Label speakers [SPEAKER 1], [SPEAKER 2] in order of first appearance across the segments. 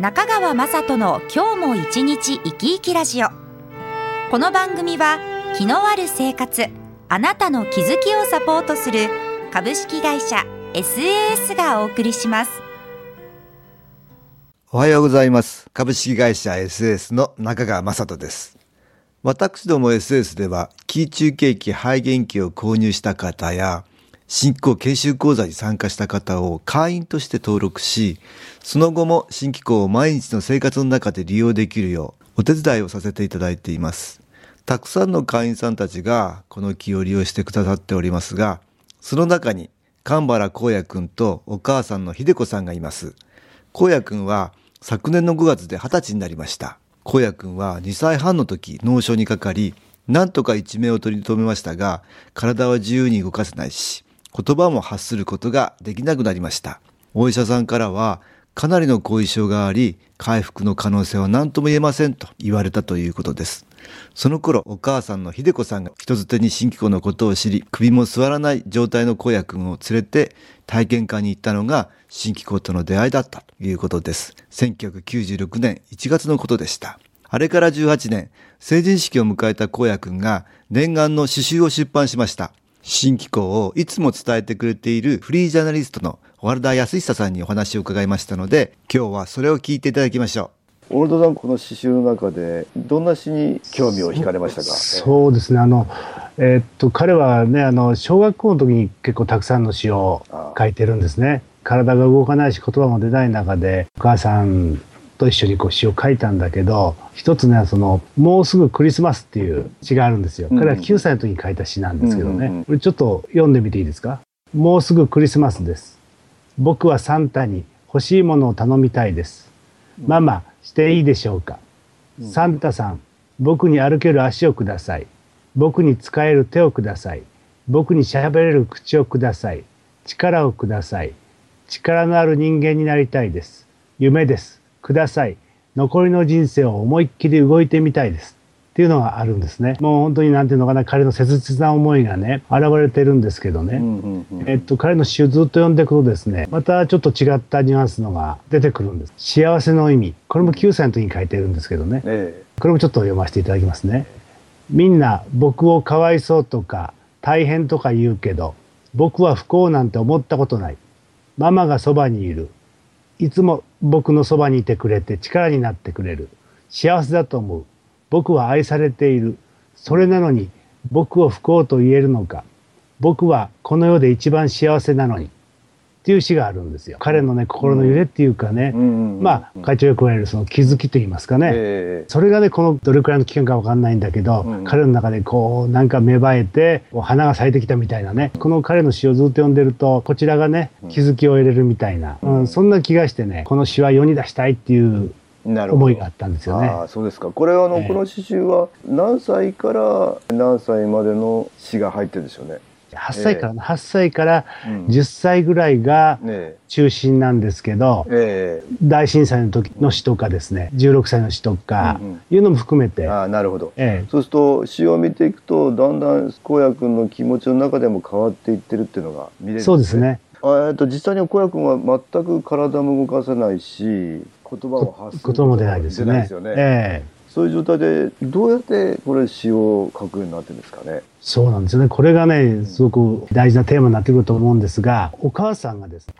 [SPEAKER 1] 中川雅人の今日も一日生き生きラジオ。この番組は気のある生活あなたの気づきをサポートする株式会社 SAS がお送りします。
[SPEAKER 2] おはようございます。株式会社 SAS の中川雅人です。私ども SS では、キー中継機肺元機を購入した方や、新機構研修講座に参加した方を会員として登録し、その後も新機構を毎日の生活の中で利用できるようお手伝いをさせていただいています。たくさんの会員さんたちがこの機を利用してくださっておりますが、その中に神原光也くんとお母さんの秀子さんがいます。光也くんは昨年の5月で20歳になりました。荒野くんは2歳半の時脳症にかかり、なんとか一命を取り留めましたが、体は自由に動かせないし、言葉も発することができなくなりました。お医者さんからは、かなりの後遺症があり、回復の可能性は何とも言えませんと言われたということです。その頃、お母さんの秀子さんが人づてに新機構のことを知り、首も座らない状態の荒野くんを連れて体験会に行ったのが新機構との出会いだったということです。1996年1月のことでした。あれから18年、成人式を迎えた荒野くんが念願の詩集を出版しました。新機構をいつも伝えてくれているフリージャーナリストの小原田康久さんにお話を伺いましたので、今日はそれを聞いていただきましょう。小原田さん、この詩集の中でどんな詩に興味を惹かれましたか？
[SPEAKER 3] そうですね。あの、えー、っと、彼はね、あの、小学校の時に結構たくさんの詩を書いてるんですね。体が動かないし言葉も出ない中でお母さんと一緒にこう詩を書いたんだけど一つねその「もうすぐクリスマス」っていう詩があるんですよ。彼は9歳の時に書いた詩なんですけどね、これちょっと読んでみていいですか？もうすぐクリスマスです。僕はサンタに欲しいものを頼みたいです。ママしていいでしょうか、サンタさん僕に歩ける足をください。僕に使える手をください。僕に喋れる口をください。力をください。力のある人間になりたいです。夢です。ください。残りの人生を思いっきり動いてみたいです。っていうのがあるんですね。もう本当に何ていうのかな、彼の切実な思いがね、現れてるんですけどね。えっと、彼の詩をずっと読んでいくとですね、またちょっと違ったニュアンスのが出てくるんです。幸せの意味。これも9歳の時に書いてるんですけどね。ええ、これもちょっと読ませていただきますね。みんな僕をかわいそうとか大変とか言うけど、僕は不幸なんて思ったことない。ママがそばにいる。いつも僕のそばにいてくれて力になってくれる。幸せだと思う。僕は愛されている。それなのに僕を不幸と言えるのか。僕はこの世で一番幸せなのに。っていう詩があるんですよ。彼のね心の揺れっていうかね、まあ会長よく言われるその気づきと言いますかね、えー、それがねこのどれくらいの期間かわかんないんだけど、うん、彼の中でこうなんか芽生えて花が咲いてきたみたいなね。この彼の詩をずっと読んでるとこちらがね気づきを得れるみたいな、うん、そんな気がしてねこの詩は世に出したいっていう思いがあったんですよね。
[SPEAKER 2] あそうですか。これはあの、えー、この詩集は何歳から何歳までの詩が入ってるんでしょうね。
[SPEAKER 3] 8歳から、えー、8歳から10歳ぐらいが中心なんですけど、えー、大震災の時の詩とかですね16歳の詩とかいうのも含めて、うんうん、
[SPEAKER 2] あなるほど、えー、そうすると詩を見ていくとだんだん荒野君の気持ちの中でも変わっていってるっていうのが見れるんですね。
[SPEAKER 3] そうですね。
[SPEAKER 2] えっと実際に荒野君は全く体も動かせないし言葉を発する
[SPEAKER 3] ことも出ないですよね。よね。え
[SPEAKER 2] ーそういう状態でどうやってこれ詩を書くようになってるんですかね？
[SPEAKER 3] そうなんですよね。これがねすごく大事なテーマになってくると思うんですがお母さんがですね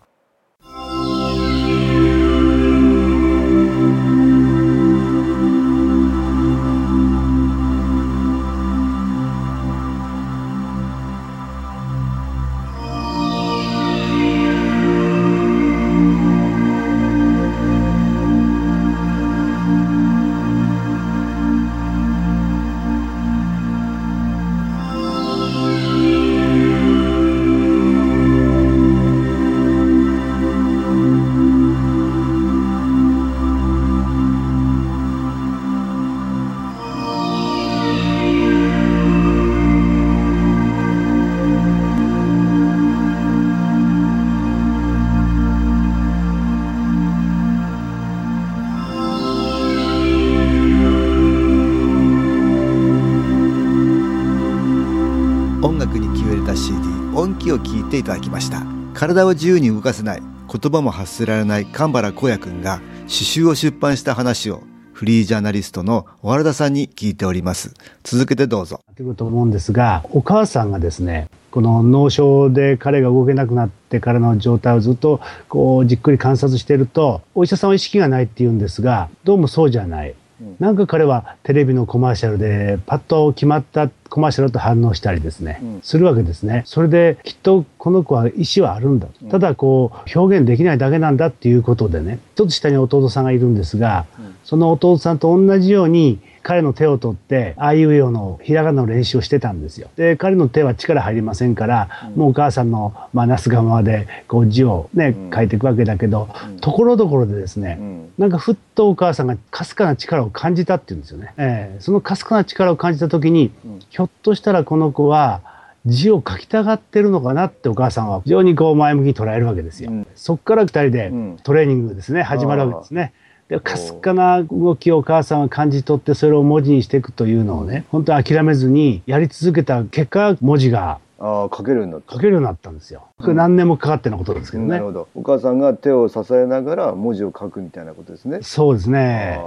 [SPEAKER 4] CD 音気を聞いていただきました。体を自由に動かせない。言葉も発せられない。神原光也くんが詩集を出版した話をフリージャーナリストの小原田さんに聞いております。続けてどうぞ。
[SPEAKER 3] というと思うんですがお母さんがですねこの脳症で彼が動けなくなってからの状態をずっとこうじっくり観察しているとお医者さんは意識がないって言うんですがどうもそうじゃない。なんか彼はテレビのコマーシャルでパッと決まったコマーシャルと反応したりですね、うん、するわけですね。それできっとこの子は意思はあるんだ。うん、ただこう表現できないだけなんだっていうことでね、ちょっと下に弟さんがいるんですが、うん、その弟さんと同じように彼の手を取って、ああいうようなひらがなの練習をしてたんですよ。で、彼の手は力入りませんから、うん、もうお母さんの、まあ、なすがままで、こう字をね、書いていくわけだけど、ところどころでですね、なんかふっとお母さんがかすかな力を感じたっていうんですよね。えー、そのかすかな力を感じた時に、ひょっとしたらこの子は、字を書きたがってるのかなってお母さんは非常にこう前向きに捉えるわけですよ。うん、そこから2人でトレーニングですね、始まるわけですね。でかすかな動きをお母さんは感じ取ってそれを文字にしていくというのをね本当に諦めずにやり続けた結果文字が
[SPEAKER 4] あ書けるようになった
[SPEAKER 3] 書けるようになったんですよ。これ何年もかかってのことですけどね、
[SPEAKER 4] なるほど。お母さんが手を支えながら文字を書くみたいなことですね。
[SPEAKER 3] そうですね。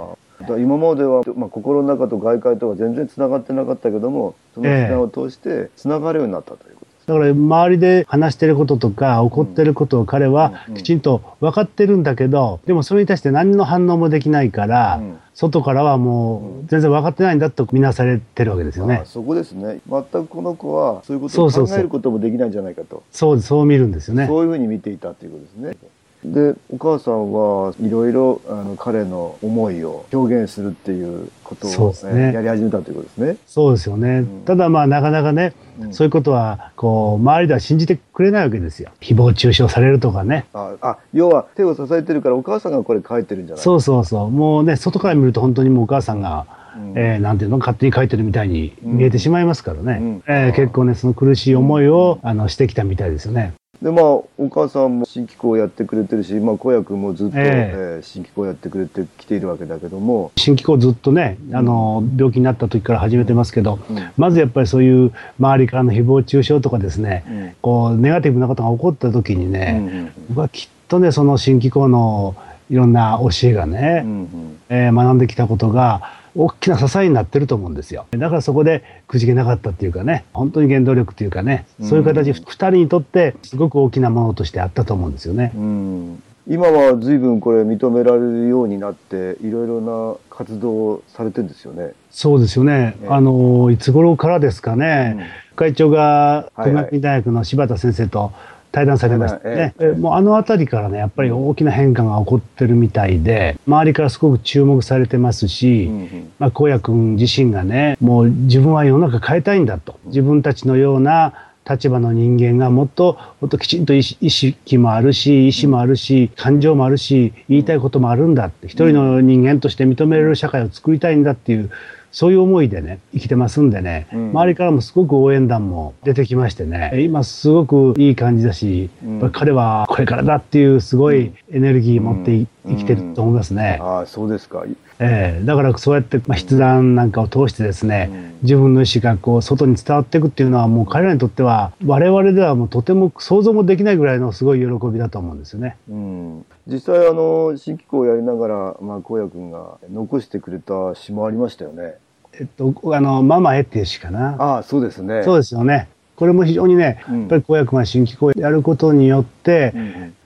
[SPEAKER 4] 今までは、まあ、心の中と外界とは全然つながってなかったけどもそのつなを通してつながるようになったということです、
[SPEAKER 3] だから周りで話してることとか起こってることを彼はきちんと分かってるんだけどでもそれに対して何の反応もできないから、外からはもう全然分かってないんだと見なされてるわけですよね。
[SPEAKER 4] そこですね。全くこの子はそういうことを考えることもできないんじゃないかと。
[SPEAKER 3] そうそう見るんですよね。
[SPEAKER 4] そういうふうに見ていたということですね。でお母さんはいろいろあの彼の思いを表現するっていうことを、ね、やり始めたということですね。
[SPEAKER 3] そうですよね、うん、ただまあなかなかね、うん、そういうことはこう周りでは信じてくれないわけですよ。誹謗中傷されるとかね。
[SPEAKER 4] ああ要は手を支えてるからお母さんがこれ書いてるんじゃない？
[SPEAKER 3] そうそうそう。もうね外から見ると本当にもうお母さんが、うん、えー、なんていうの勝手に書いてるみたいに見えてしまいますからね、うん、えー、結構ねその苦しい思いを、あのしてきたみたいですよね。
[SPEAKER 4] でまあお母さんも新機構やってくれてるし、まあ、小役もずっと、えー、えー、新機構やってくれてきているわけだけども。
[SPEAKER 3] 新機構ずっとねあの病気になった時から始めてますけど、うん、まずやっぱりそういう周りからの誹謗中傷とかですね、うん、こうネガティブなことが起こった時にね、うんうん、僕はきっとねその新機構のいろんな教えがね、うんうん、えー、学んできたことが大きな支えになってると思うんですよ。だからそこでくじけなかったっていうかね、本当に原動力っていうかね、そういう形、2人にとってすごく大きなものとしてあったと思うんですよね。
[SPEAKER 4] うん今は随分これ認められるようになっていろいろな活動をされてるんですよね。
[SPEAKER 3] そうですよね。ねあのいつ頃からですかね。うん、会長が国学院大学の柴田先生と対談されましたね、ええ、もうあの辺りからねやっぱり大きな変化が起こってるみたい。で周りからすごく注目されてますし、うんうん、まあ、荒野君自身がねもう自分は世の中変えたいんだと。自分たちのような立場の人間がもっともっときちんと意識もあるし意志もあるし感情もあるし言いたいこともあるんだって。一人の人間として認められる社会を作りたいんだっていうそういう思いでね生きてますんでね、うん、周りからもすごく応援団も出てきましてね今すごくいい感じだし、うん、彼はこれからだっていうすごいエネルギー持って生きてると思いますね。
[SPEAKER 4] ああそうですか
[SPEAKER 3] えー、だからそうやって、まあ、筆談なんかを通してですね、うん、自分の意思がこう外に伝わっていくっていうのはもう彼らにとっては我々ではもうとても想像もできないぐらいのすごい喜びだと思うんですよね。
[SPEAKER 4] うん、実際あの新機構をやりながら、まあ、荒野君が残してくれた詩もありましたよね。
[SPEAKER 3] えっと、あの、ママへっていう詩かな。
[SPEAKER 4] ああ、そうですね。
[SPEAKER 3] そうですよね。これも非常にね、やっぱり公約が新機構をやることによって、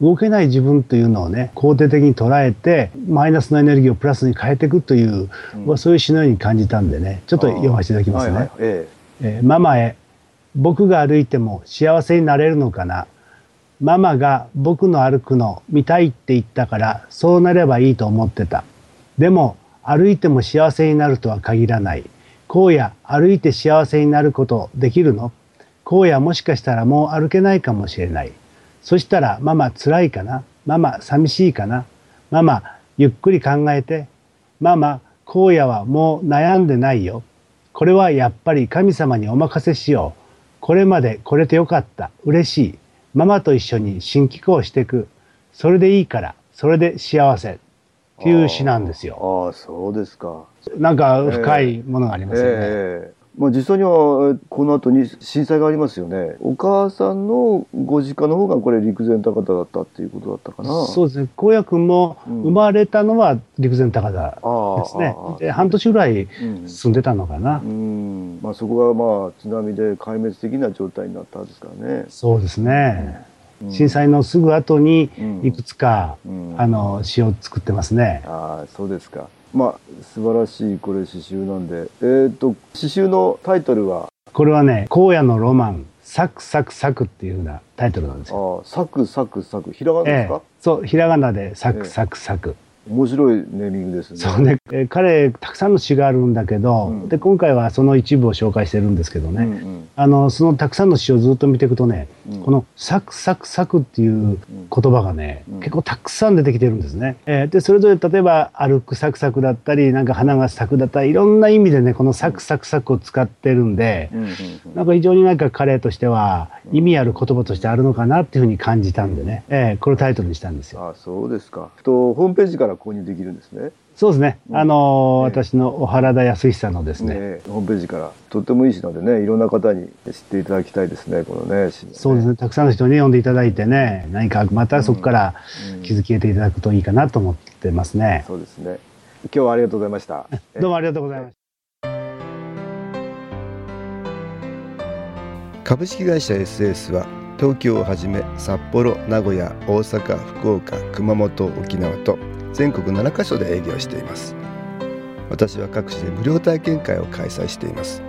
[SPEAKER 3] 動けない自分というのをね、肯定的に捉えて、マイナスのエネルギーをプラスに変えていくという、うん、そういう詩のように感じたんでね、ちょっと読ませていただきますね。はいはいええー、ママへ、僕が歩いても幸せになれるのかな？ママが僕の歩くの見たいって言ったから、そうなればいいと思ってた。でも、歩いても幸せになるとは限らない。荒野、歩いて幸せになることできるの？荒野もしかしたらもう歩けないかもしれない。そしたらママ辛いかな？ママ寂しいかな？ママゆっくり考えて。ママ荒野はもう悩んでないよ。これはやっぱり神様にお任せしよう。これまで来れてよかった。嬉しい。ママと一緒に新機構していく。それでいいから。それで幸せ。っていう詩なんですよ。
[SPEAKER 4] ああ、そうですか。
[SPEAKER 3] なんか深いものがありますよね。えーえー
[SPEAKER 5] まあ、実際にはこの後に震災がありますよね。お母さんのご実家の方がこれ陸前高田だったっていうことだったかな。
[SPEAKER 3] そうですね。高野君も生まれたのは陸前高田ですね、うん、で半年ぐらい住んでたのかな、うん、
[SPEAKER 5] うん、まあ、そこがまあ津波で壊滅的な状態になったんですからね。
[SPEAKER 3] そうですね、うん、震災のすぐ後にいくつか、あの詩を作ってますね。
[SPEAKER 5] ああそうですかまあ素晴らしいこれ詩集なんで。えっ、ー、と詩集のタイトルは？
[SPEAKER 3] これはね荒野のロマンサクサクサクっていうふうなタイトルなんです
[SPEAKER 5] よ。ああ、サクサクサク、ひらがなですか、え
[SPEAKER 3] え、そう、ひらがなでサクサクサク。え
[SPEAKER 5] 面白いネーミングですね。
[SPEAKER 3] そうね、え彼たくさんの詩があるんだけど、うん、で今回はその一部を紹介してるんですけどね、うんうん、あのそのたくさんの詩をずっと見ていくとね、うん、このサクサクサクっていう言葉がね、うん、結構たくさん出てきてるんですね。えー、でそれぞれ例えば歩くサクサクだったりなんか花が咲くだったりいろんな意味でねこのサクサクサクを使ってるんで、うんうんうん、なんか非常になんか彼としては意味ある言葉としてあるのかなっていうふうに感じたんでね、えー、これタイトルにしたんですよ。
[SPEAKER 5] あそうですか。とホームページから購入できるんですね。ね。
[SPEAKER 3] そうですね。あのーね、私の小原田康久のですね、ね、
[SPEAKER 5] ホームページからとってもいい詩なのでね、いろんな方に知っていただきたいですね、このね、ね
[SPEAKER 3] そうですね。たくさんの人に読んでいただいてね、何かまたそこから気づき得ていただくといいかなと思ってますね。
[SPEAKER 5] うんうん、そうですね。今日はありがとうございました。
[SPEAKER 3] どうもありがとうございました。
[SPEAKER 5] 株式会社 SS は東京をはじめ札幌、名古屋、大阪、福岡、熊本、沖縄と全国7カ所で営業しています。私は各地で無料体験会を開催しています。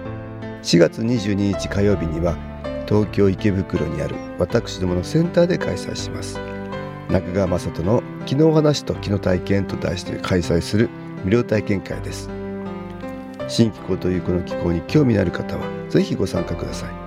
[SPEAKER 5] 4月22日火曜日には東京池袋にある私どものセンターで開催します。中川雅人の「昨日話と昨日体験」と題して開催する無料体験会です。新気候というこの気候に興味のある方は是非ご参加ください。